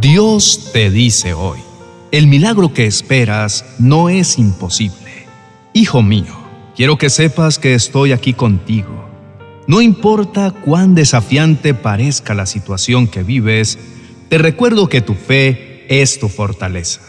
Dios te dice hoy, el milagro que esperas no es imposible. Hijo mío, quiero que sepas que estoy aquí contigo. No importa cuán desafiante parezca la situación que vives, te recuerdo que tu fe es tu fortaleza.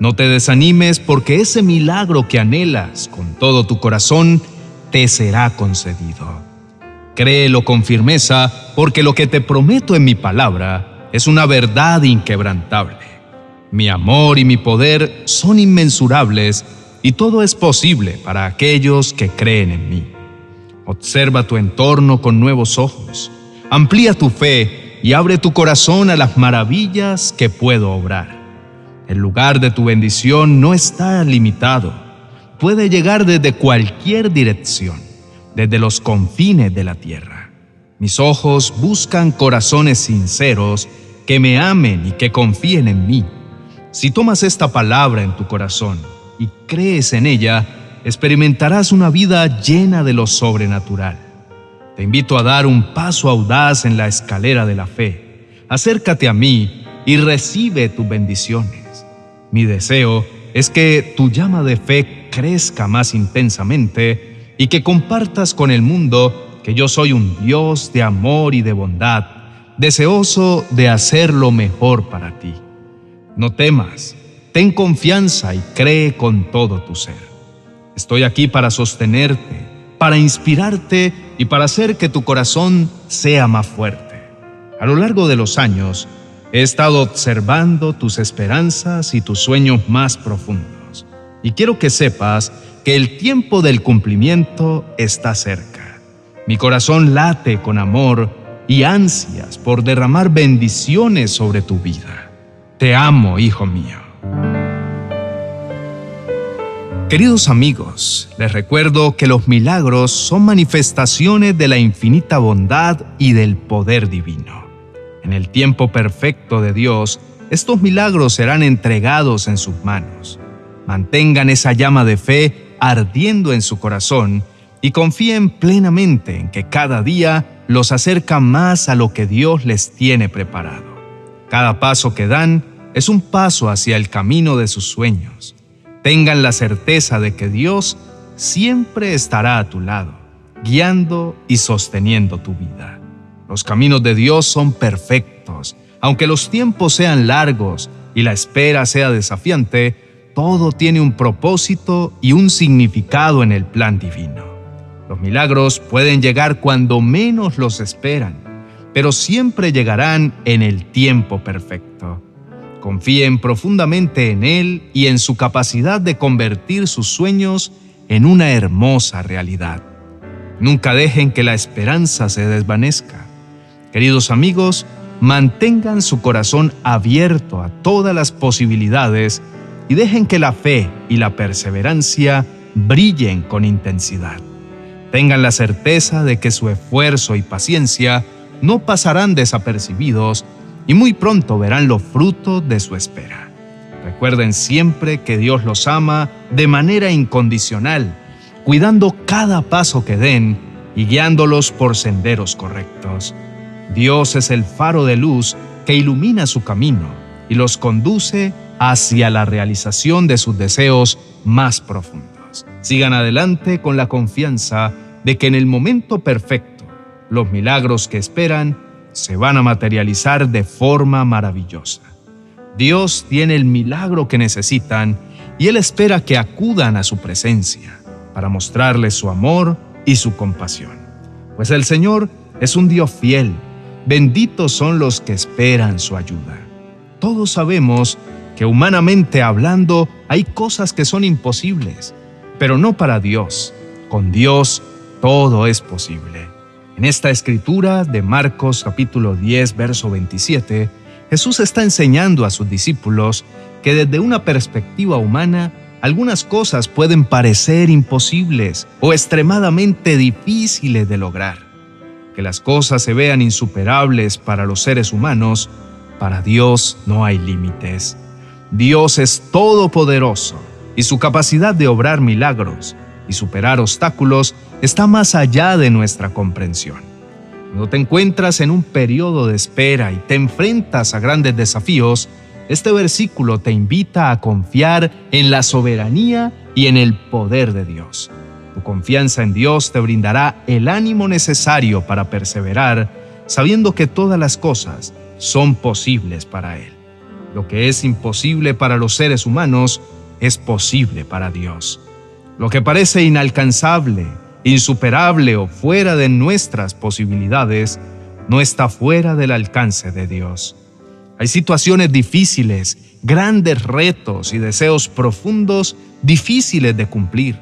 No te desanimes porque ese milagro que anhelas con todo tu corazón te será concedido. Créelo con firmeza porque lo que te prometo en mi palabra es una verdad inquebrantable. Mi amor y mi poder son inmensurables y todo es posible para aquellos que creen en mí. Observa tu entorno con nuevos ojos, amplía tu fe y abre tu corazón a las maravillas que puedo obrar. El lugar de tu bendición no está limitado, puede llegar desde cualquier dirección, desde los confines de la tierra. Mis ojos buscan corazones sinceros que me amen y que confíen en mí. Si tomas esta palabra en tu corazón y crees en ella, experimentarás una vida llena de lo sobrenatural. Te invito a dar un paso audaz en la escalera de la fe. Acércate a mí y recibe tus bendiciones. Mi deseo es que tu llama de fe crezca más intensamente y que compartas con el mundo que yo soy un Dios de amor y de bondad, deseoso de hacer lo mejor para ti. No temas, ten confianza y cree con todo tu ser. Estoy aquí para sostenerte, para inspirarte y para hacer que tu corazón sea más fuerte. A lo largo de los años, he estado observando tus esperanzas y tus sueños más profundos. Y quiero que sepas que el tiempo del cumplimiento está cerca. Mi corazón late con amor y ansias por derramar bendiciones sobre tu vida. Te amo, hijo mío. Queridos amigos, les recuerdo que los milagros son manifestaciones de la infinita bondad y del poder divino. En el tiempo perfecto de Dios, estos milagros serán entregados en sus manos. Mantengan esa llama de fe ardiendo en su corazón y confíen plenamente en que cada día los acerca más a lo que Dios les tiene preparado. Cada paso que dan es un paso hacia el camino de sus sueños. Tengan la certeza de que Dios siempre estará a tu lado, guiando y sosteniendo tu vida. Los caminos de Dios son perfectos. Aunque los tiempos sean largos y la espera sea desafiante, todo tiene un propósito y un significado en el plan divino. Milagros pueden llegar cuando menos los esperan, pero siempre llegarán en el tiempo perfecto. Confíen profundamente en Él y en su capacidad de convertir sus sueños en una hermosa realidad. Nunca dejen que la esperanza se desvanezca. Queridos amigos, mantengan su corazón abierto a todas las posibilidades y dejen que la fe y la perseverancia brillen con intensidad. Tengan la certeza de que su esfuerzo y paciencia no pasarán desapercibidos y muy pronto verán los frutos de su espera. Recuerden siempre que Dios los ama de manera incondicional, cuidando cada paso que den y guiándolos por senderos correctos. Dios es el faro de luz que ilumina su camino y los conduce hacia la realización de sus deseos más profundos. Sigan adelante con la confianza de que en el momento perfecto los milagros que esperan se van a materializar de forma maravillosa. Dios tiene el milagro que necesitan y Él espera que acudan a su presencia para mostrarles su amor y su compasión. Pues el Señor es un Dios fiel. Benditos son los que esperan su ayuda. Todos sabemos que humanamente hablando hay cosas que son imposibles, pero no para Dios. Con Dios todo es posible. En esta escritura de Marcos capítulo 10, verso 27, Jesús está enseñando a sus discípulos que desde una perspectiva humana, algunas cosas pueden parecer imposibles o extremadamente difíciles de lograr. Que las cosas se vean insuperables para los seres humanos, para Dios no hay límites. Dios es todopoderoso y su capacidad de obrar milagros y superar obstáculos está más allá de nuestra comprensión. Cuando te encuentras en un periodo de espera y te enfrentas a grandes desafíos, este versículo te invita a confiar en la soberanía y en el poder de Dios. Tu confianza en Dios te brindará el ánimo necesario para perseverar, sabiendo que todas las cosas son posibles para Él. Lo que es imposible para los seres humanos es posible para Dios. Lo que parece inalcanzable, insuperable o fuera de nuestras posibilidades, no está fuera del alcance de Dios. Hay situaciones difíciles, grandes retos y deseos profundos difíciles de cumplir.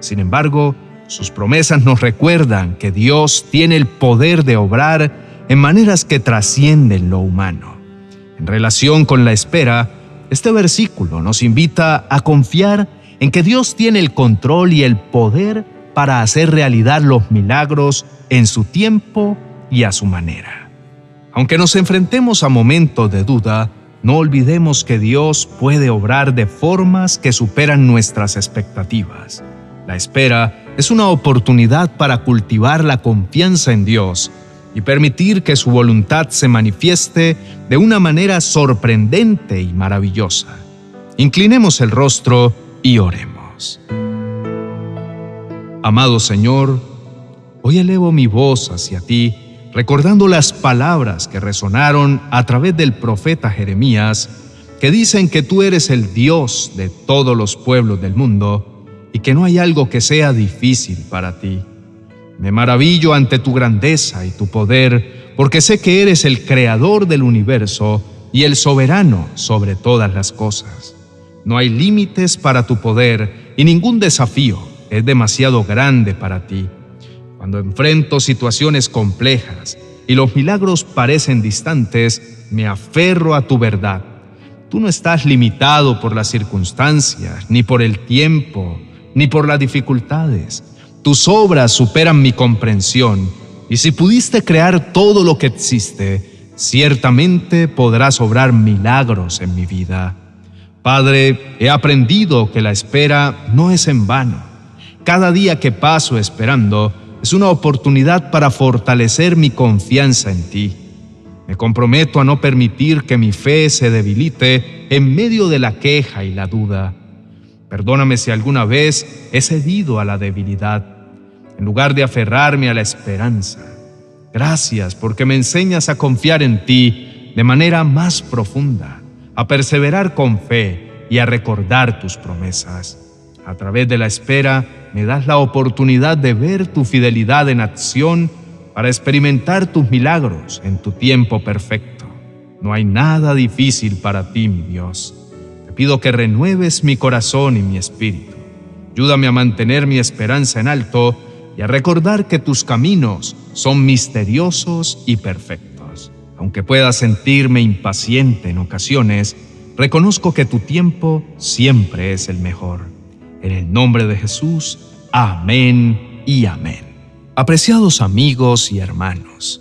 Sin embargo, sus promesas nos recuerdan que Dios tiene el poder de obrar en maneras que trascienden lo humano. En relación con la espera, este versículo nos invita a confiar en que Dios tiene el control y el poder para hacer realidad los milagros en su tiempo y a su manera. Aunque nos enfrentemos a momentos de duda, no olvidemos que Dios puede obrar de formas que superan nuestras expectativas. La espera es una oportunidad para cultivar la confianza en Dios y permitir que su voluntad se manifieste de una manera sorprendente y maravillosa. Inclinemos el rostro y oremos. Amado Señor, hoy elevo mi voz hacia ti, recordando las palabras que resonaron a través del profeta Jeremías, que dicen que tú eres el Dios de todos los pueblos del mundo y que no hay algo que sea difícil para ti. Me maravillo ante tu grandeza y tu poder, porque sé que eres el creador del universo y el soberano sobre todas las cosas. No hay límites para tu poder y ningún desafío es demasiado grande para ti. Cuando enfrento situaciones complejas y los milagros parecen distantes, me aferro a tu verdad. Tú no estás limitado por las circunstancias, ni por el tiempo, ni por las dificultades. Tus obras superan mi comprensión, y si pudiste crear todo lo que existe, ciertamente podrás obrar milagros en mi vida. Padre, he aprendido que la espera no es en vano cada día que paso esperando es una oportunidad para fortalecer mi confianza en ti. Me comprometo a no permitir que mi fe se debilite en medio de la queja y la duda. Perdóname si alguna vez he cedido a la debilidad, en lugar de aferrarme a la esperanza. Gracias porque me enseñas a confiar en ti de manera más profunda, a perseverar con fe y a recordar tus promesas. A través de la espera, me das la oportunidad de ver tu fidelidad en acción para experimentar tus milagros en tu tiempo perfecto. No hay nada difícil para ti, mi Dios. Te pido que renueves mi corazón y mi espíritu. Ayúdame a mantener mi esperanza en alto y a recordar que tus caminos son misteriosos y perfectos. Aunque pueda sentirme impaciente en ocasiones, reconozco que tu tiempo siempre es el mejor. En el nombre de Jesús, amén y amén. Apreciados amigos y hermanos,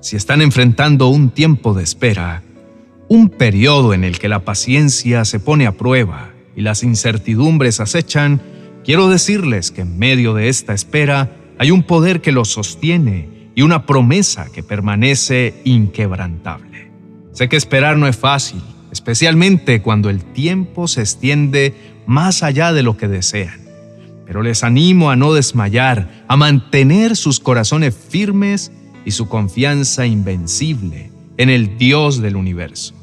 si están enfrentando un tiempo de espera, un periodo en el que la paciencia se pone a prueba y las incertidumbres acechan, quiero decirles que en medio de esta espera hay un poder que los sostiene y una promesa que permanece inquebrantable. Sé que esperar no es fácil, especialmente cuando el tiempo se extiende más allá de lo que desean. Pero les animo a no desmayar, a mantener sus corazones firmes y su confianza invencible en el Dios del universo.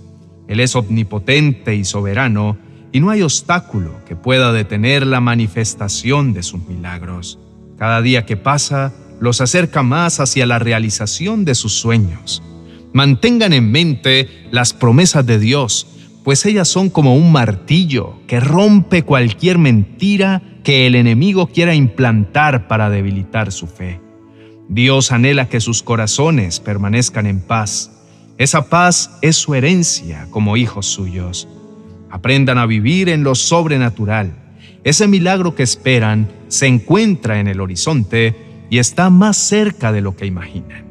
Él es omnipotente y soberano y no hay obstáculo que pueda detener la manifestación de sus milagros. Cada día que pasa los acerca más hacia la realización de sus sueños. Mantengan en mente las promesas de Dios pues ellas son como un martillo que rompe cualquier mentira que el enemigo quiera implantar para debilitar su fe. Dios anhela que sus corazones permanezcan en paz. Esa paz es su herencia como hijos suyos. Aprendan a vivir en lo sobrenatural. Ese milagro que esperan se encuentra en el horizonte y está más cerca de lo que imaginan.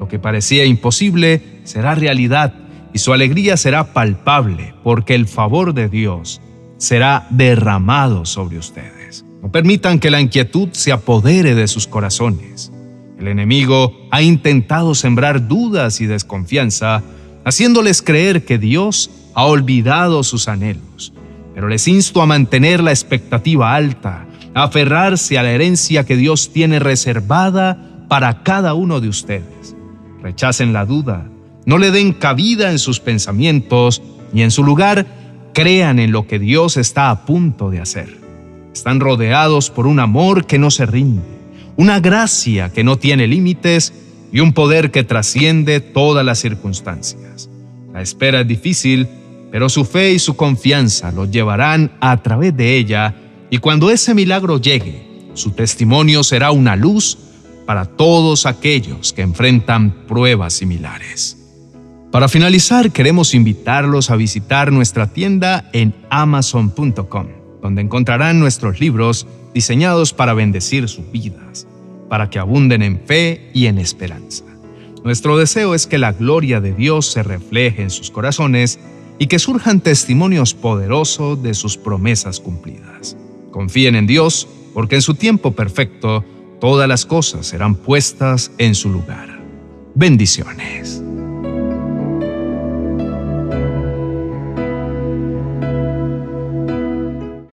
Lo que parecía imposible será realidad y su alegría será palpable porque el favor de Dios será derramado sobre ustedes. No permitan que la inquietud se apodere de sus corazones. El enemigo ha intentado sembrar dudas y desconfianza, haciéndoles creer que Dios ha olvidado sus anhelos. Pero les insto a mantener la expectativa alta, a aferrarse a la herencia que Dios tiene reservada para cada uno de ustedes. Rechacen la duda, no le den cabida en sus pensamientos y en su lugar crean en lo que Dios está a punto de hacer. Están rodeados por un amor que no se rinde, una gracia que no tiene límites y un poder que trasciende todas las circunstancias. La espera es difícil, pero su fe y su confianza los llevarán a través de ella y cuando ese milagro llegue, su testimonio será una luz para todos aquellos que enfrentan pruebas similares. Para finalizar, queremos invitarlos a visitar nuestra tienda en amazon.com, donde encontrarán nuestros libros diseñados para bendecir sus vidas, para que abunden en fe y en esperanza. Nuestro deseo es que la gloria de Dios se refleje en sus corazones y que surjan testimonios poderosos de sus promesas cumplidas. Confíen en Dios, porque en su tiempo perfecto todas las cosas serán puestas en su lugar. Bendiciones.